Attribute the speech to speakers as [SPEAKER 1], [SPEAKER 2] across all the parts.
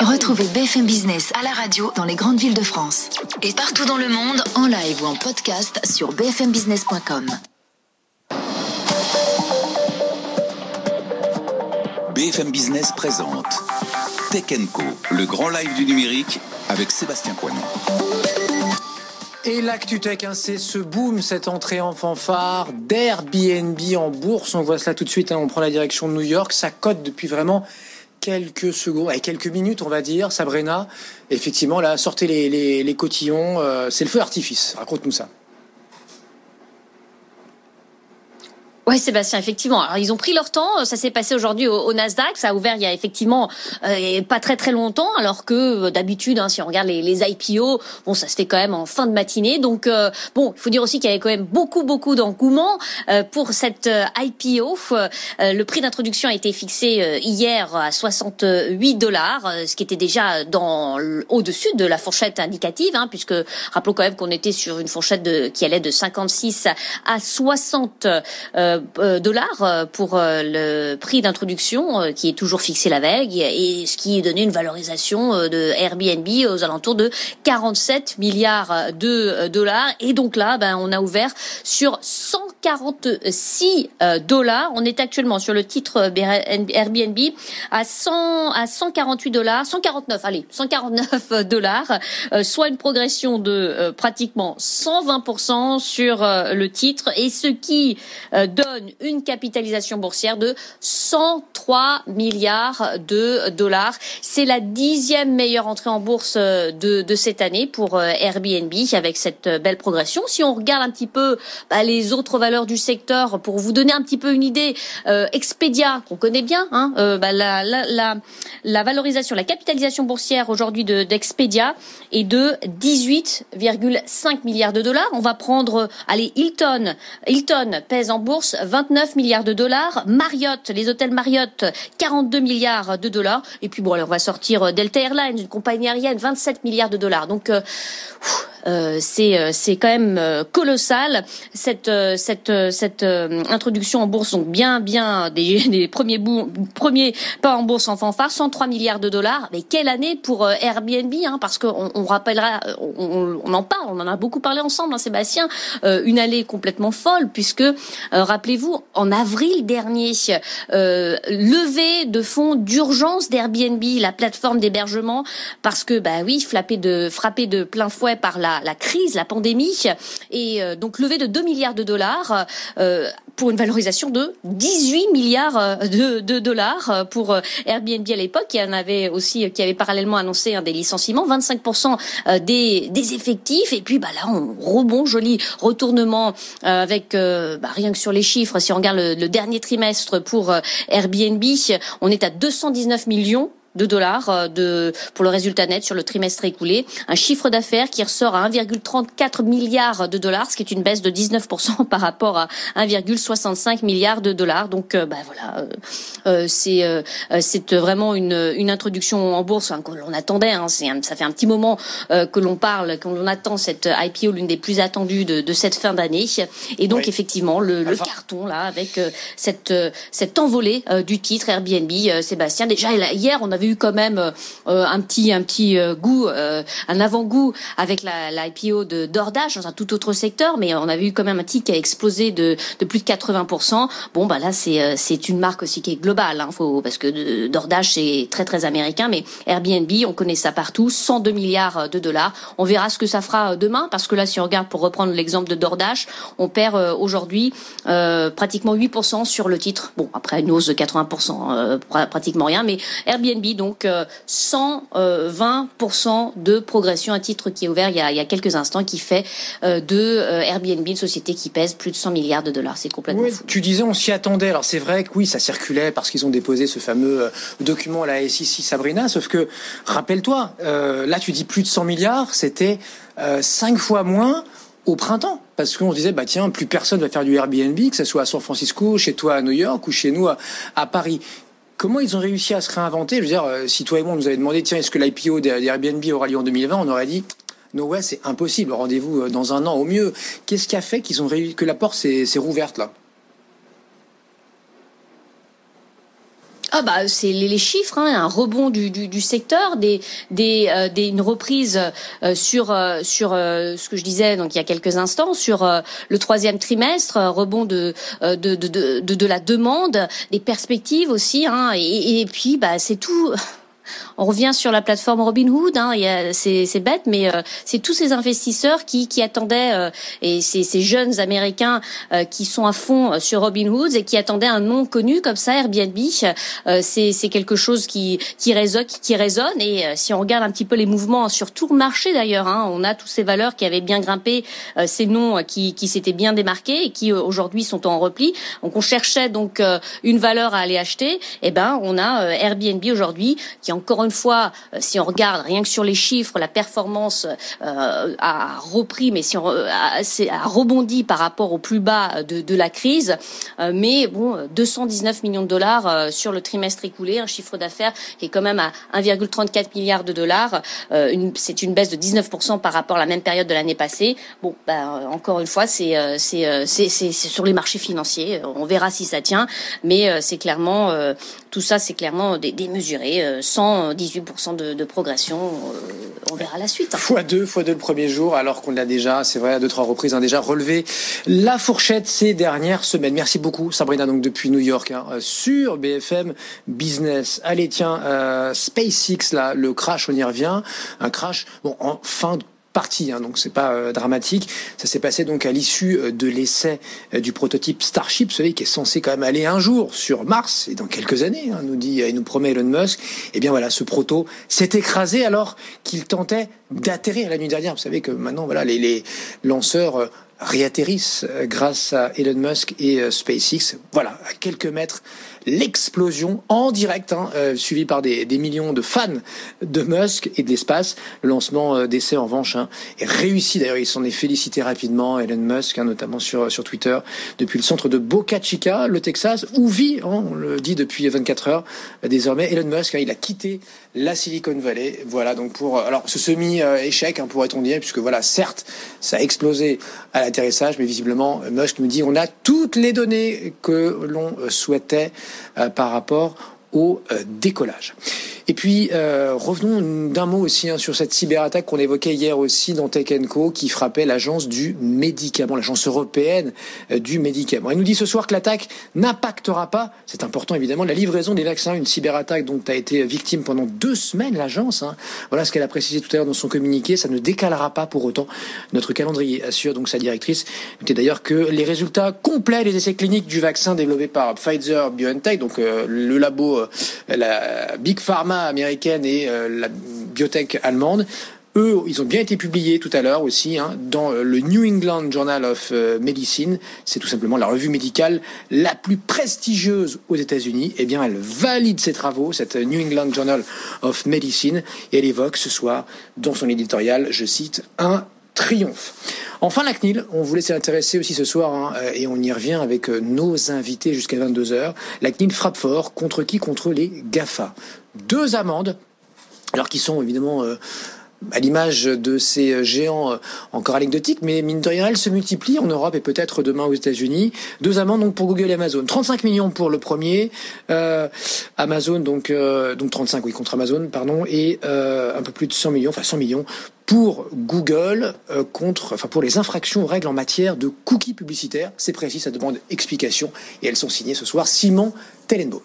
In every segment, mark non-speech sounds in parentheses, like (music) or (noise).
[SPEAKER 1] Retrouvez BFM Business à la radio dans les grandes villes de France et partout dans le monde en live ou en podcast sur bfmbusiness.com.
[SPEAKER 2] BFM Business présente Tech Co, le grand live du numérique avec Sébastien Coinon.
[SPEAKER 3] Et l'actu tech, hein, c'est ce boom, cette entrée en fanfare d'Airbnb en bourse. On voit cela tout de suite, hein, on prend la direction de New York. Ça cote depuis vraiment quelques secondes, et quelques minutes, on va dire. Sabrina, effectivement, là, sortez les, les, cotillons. Euh, c'est le feu artifice. Raconte-nous ça.
[SPEAKER 4] Oui, Sébastien, effectivement. Alors, ils ont pris leur temps. Ça s'est passé aujourd'hui au, Nasdaq. Ça a ouvert il y a effectivement euh, pas très très longtemps, alors que euh, d'habitude, hein, si on regarde les, IPO, bon, ça se fait quand même en fin de matinée. Donc, euh, bon, il faut dire aussi qu'il y avait quand même beaucoup beaucoup d'engouement pour cette IPO. le prix d'introduction a été fixé hier à 68 dollars, ce qui était déjà dans au-dessus de la fourchette indicative, hein, puisque rappelons quand même qu'on était sur une fourchette de, qui allait de 56 à 60. Euh, dollars euh, pour euh, le prix d'introduction qui est toujours fixé la veille et ce qui donnait une valorisation de Airbnb aux alentours de 47 milliards de dollars. Et donc là, ben, on a ouvert sur 146 dollars. On est actuellement sur le titre Airbnb à 100 à 148 dollars, 149, allez, 149 dollars, soit une progression de pratiquement 120% sur le titre et ce qui donne une capitalisation boursière de 103 milliards de dollars. C'est la dixième meilleure entrée en bourse euh, de, de cette année pour euh, Airbnb avec cette euh, belle progression. Si on regarde un petit peu bah, les autres valeurs du secteur, pour vous donner un petit peu une idée, Expedia, qu'on connaît bien, hein, bah, la, la, la, la, valorisation, la capitalisation boursière aujourd'hui d'Expedia est de 18,5 milliards de dollars. On va prendre, allez, Hilton. Hilton pèse en bourse 29 milliards de dollars. Marriott, les hôtels Marriott, 42 milliards de dollars. Et puis bon, alors on va sortir Delta Airlines, une compagnie aérienne, 27 milliards de dollars. Donc euh, euh, c'est euh, c'est quand même euh, colossal cette cette cette introduction en bourse. Donc bien bien des, (laughs) des premiers bouts, premiers pas en bourse en fanfare. 103 milliards de dollars. Mais quelle année pour Airbnb hein, parce qu'on on rappellera on, on, en parle. On en a beaucoup parlé ensemble hein, Sébastien. Une année complètement folle puisque rappelez-vous en avril dernier levée de fonds d'urgence d'Airbnb la plateforme d'hébergement parce que bah oui frappé de frappé de plein fouet par la la, crise, la pandémie, et euh, donc levé de 2 milliards de dollars euh, pour une valorisation de 18 milliards euh, de, de dollars pour Airbnb à l'époque, qui en avait aussi, qui avait parallèlement annoncé un des licenciements, 25% des, des effectifs, et puis bah là on rebond, joli retournement avec bah, rien que sur les chiffres, si on regarde le, le dernier trimestre pour Airbnb, on est à 219 millions de dollars euh, de, pour le résultat net sur le trimestre écoulé. Un chiffre d'affaires qui ressort à 1,34 milliards de dollars, ce qui est une baisse de 19% (laughs) par rapport à 1,65 milliard de dollars. Donc, euh, bah, voilà, euh, c'est c'est vraiment une, une introduction en bourse hein, que l'on attendait. Hein. ça fait un petit moment que l'on parle, qu'on attend cette IPO, l'une des plus attendues de, de cette fin d'année. Et donc, effectivement, le, le, carton là, avec cette cette envolée du titre Airbnb, Sébastien. Déjà hier, on a avait eu quand même euh, un petit un petit euh, goût, euh, un avant-goût avec la, IPO de DoorDash dans un tout autre secteur, mais on avait eu quand même un titre qui a explosé de, de plus de 80%. Bon, bah là, c'est c'est une marque aussi qui est globale, hein, faut, parce que DoorDash c'est très très américain, mais Airbnb, on connaît ça partout, 102 milliards de dollars. On verra ce que ça fera demain, parce que là, si on regarde pour reprendre l'exemple de DoorDash, on perd aujourd'hui pratiquement 8% sur le titre. Bon, après une hausse de 80%, pratiquement rien, mais Airbnb donc 120% de progression, un titre qui est ouvert il y a, il y a quelques instants, qui fait de Airbnb une société qui pèse plus de 100 milliards de dollars. C'est complètement fou.
[SPEAKER 3] Tu disais on s'y attendait. Alors c'est vrai que oui, ça circulait parce qu'ils ont déposé ce fameux document à la SEC Sabrina, sauf que rappelle-toi, là tu dis plus de 100 milliards, c'était cinq fois moins au printemps. Parce qu'on se disait, bah tiens, plus personne va faire du Airbnb, que ce soit à San Francisco, chez toi à New York ou chez nous à, Paris. Comment ils ont réussi à se réinventer? Je veux dire, euh, si toi et moi on nous avait demandé, tiens, est-ce que l'IPO des Airbnb aura lieu en 2020 On aurait dit, no way, c'est impossible. Rendez-vous euh, dans un an au mieux. Qu'est-ce qui a fait qu'ils ont réussi, que la porte s'est rouverte là?
[SPEAKER 4] Ah bah c'est les, chiffres, hein, un rebond du, du, secteur, des, des, euh, des, une reprise euh, sur euh, sur ce que je disais donc il y a quelques instants sur le troisième trimestre, rebond de de, de, de, de, la demande, des perspectives aussi, hein, et, et puis bah c'est tout on revient sur la plateforme Robinhood. Hein, c'est bête, mais euh, c'est tous ces investisseurs qui, qui attendaient euh, et ces, ces, jeunes Américains euh, qui sont à fond sur Robinhood et qui attendaient un nom connu comme ça, Airbnb. c'est quelque chose qui, qui résonne, qui résonne. Et si on regarde un petit peu les mouvements sur tout le marché d'ailleurs, hein, on a toutes ces valeurs qui avaient bien grimpé, ces noms qui, qui s'étaient bien démarqués et qui aujourd'hui sont en repli. Donc on cherchait donc une valeur à aller acheter. Et ben on a Airbnb aujourd'hui qui encore une fois, euh, si on regarde rien que sur les chiffres, la performance euh, a repris, mais si on euh, a, a, rebondi par rapport au plus bas de, de la crise. mais bon, 219 millions de dollars sur le trimestre écoulé, un chiffre d'affaires qui est quand même à 1,34 milliard de dollars. c'est une baisse de 19% par rapport à la même période de l'année passée. Bon, bah, encore une fois, c'est sur les marchés financiers. On verra si ça tient, mais c'est clairement tout ça, c'est clairement démesuré, sans 18% de, progression. Euh, on verra la suite. Hein.
[SPEAKER 3] Fois deux, fois deux le premier jour, alors qu'on l'a déjà, c'est vrai, à deux trois reprises, hein, déjà relevé la fourchette ces dernières semaines. Merci beaucoup, Sabrina, donc depuis New York, hein, euh, sur BFM Business. Allez, tiens, euh, SpaceX, là, le crash, on y revient, un crash, bon, en fin de partie, hein, donc c'est pas euh, dramatique. Ça s'est passé donc à l'issue euh, de l'essai euh, du prototype Starship, savez, qui est censé quand même aller un jour sur Mars et dans quelques années, hein, nous dit et nous promet Elon Musk. Et eh bien voilà, ce proto s'est écrasé alors qu'il tentait d'atterrir la nuit dernière. Vous savez que maintenant voilà les, les lanceurs réatterrissent grâce à Elon Musk et SpaceX. Voilà, à quelques mètres l'explosion en direct, hein, euh, suivi par des, millions de fans de Musk et de l'espace. Le lancement euh, d'essai, en revanche, hein, est réussi. D'ailleurs, il s'en est félicité rapidement, Elon Musk, hein, notamment sur, sur Twitter, depuis le centre de Boca Chica, le Texas, où vit, on le dit depuis 24 heures, désormais, Elon Musk. il a quitté la Silicon Valley. Voilà, donc pour alors ce semi-échec, pourrait-on dire, puisque voilà, certes, ça a explosé à l'atterrissage, mais visiblement, Musk nous dit on a toutes les données que l'on souhaitait euh, par rapport au euh, décollage. Et puis, euh, revenons d'un mot aussi hein, sur cette cyberattaque qu'on évoquait hier aussi dans Tech Co, qui frappait l'agence du médicament, l'agence européenne euh, du médicament. Elle nous dit ce soir que l'attaque n'impactera pas, c'est important évidemment, la livraison des vaccins, une cyberattaque dont a été victime pendant deux semaines l'agence. Hein. Voilà ce qu'elle a précisé tout à l'heure dans son communiqué, ça ne décalera pas pour autant notre calendrier, assure donc sa directrice. Notez d'ailleurs que les résultats complets des essais cliniques du vaccin développé par Pfizer BioNTech, donc le labo, la Big Pharma américaine et euh, la biotech allemande. Eux, ils ont bien été publiés tout à l'heure aussi hein, dans euh, le New England Journal of euh, Medicine. C'est tout simplement la revue médicale la plus prestigieuse aux États-Unis. Eh bien, elle valide ses travaux, cette New England Journal of Medicine, et elle évoque ce soir dans son éditorial, je cite, un triomphe. Enfin, la CNIL, on voulait s'y intéresser aussi ce soir, hein, et on y revient avec nos invités jusqu'à 22h. La CNIL frappe fort contre qui? Contre les GAFA deux amendes, alors qui sont évidemment euh, à l'image de ces euh, géants euh, encore anecdotiques, mais mine de rien, elles se multiplient en Europe et peut-être demain aux États-Unis. Deux amendes donc pour Google et Amazon. 35 millions pour le premier, Amazon donc donc 35 oui contre Amazon pardon et un peu plus de 100 millions, enfin 100 millions pour Google contre, enfin pour les infractions aux règles en matière de cookies publicitaires. C'est précis, ça demande explication et elles sont signées ce soir. Simon Tellenbaum.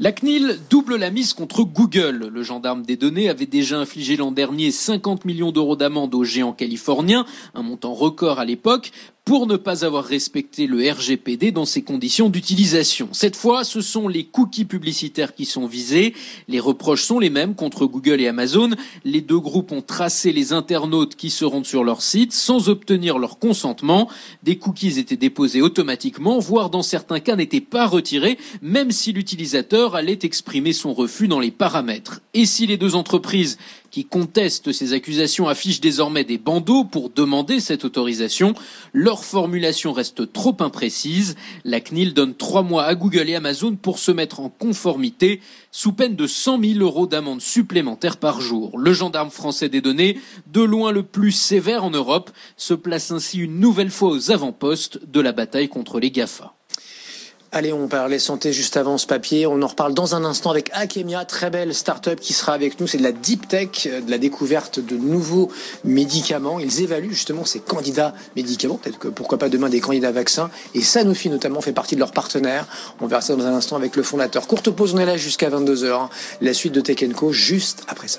[SPEAKER 5] La CNIL double la mise contre Google. Le gendarme des données avait déjà infligé l'an dernier 50 millions d'euros d'amende aux géants californiens, un montant record à l'époque. Pour ne pas avoir respecté le RGPD dans ses conditions d'utilisation. Cette fois, ce sont les cookies publicitaires qui sont visés. Les reproches sont les mêmes contre Google et Amazon. Les deux groupes ont tracé les internautes qui se rendent sur leur site sans obtenir leur consentement. Des cookies étaient déposés automatiquement, voire dans certains cas n'étaient pas retirés, même si l'utilisateur allait exprimer son refus dans les paramètres. Et si les deux entreprises qui contestent ces accusations affichent désormais des bandeaux pour demander cette autorisation. Leur formulation reste trop imprécise. La CNIL donne trois mois à Google et Amazon pour se mettre en conformité sous peine de 100 000 euros d'amende supplémentaire par jour. Le gendarme français des données, de loin le plus sévère en Europe, se place ainsi une nouvelle fois aux avant-postes de la bataille contre les GAFA.
[SPEAKER 3] Allez, on parlait santé juste avant ce papier. On en reparle dans un instant avec Akemia, très belle start-up qui sera avec nous. C'est de la deep tech, de la découverte de nouveaux médicaments. Ils évaluent justement ces candidats médicaments, peut-être que pourquoi pas demain des candidats vaccins. Et Sanofi notamment fait partie de leurs partenaires. On verra ça dans un instant avec le fondateur. Courte pause, on est là jusqu'à 22h. La suite de Tech Co juste après ça.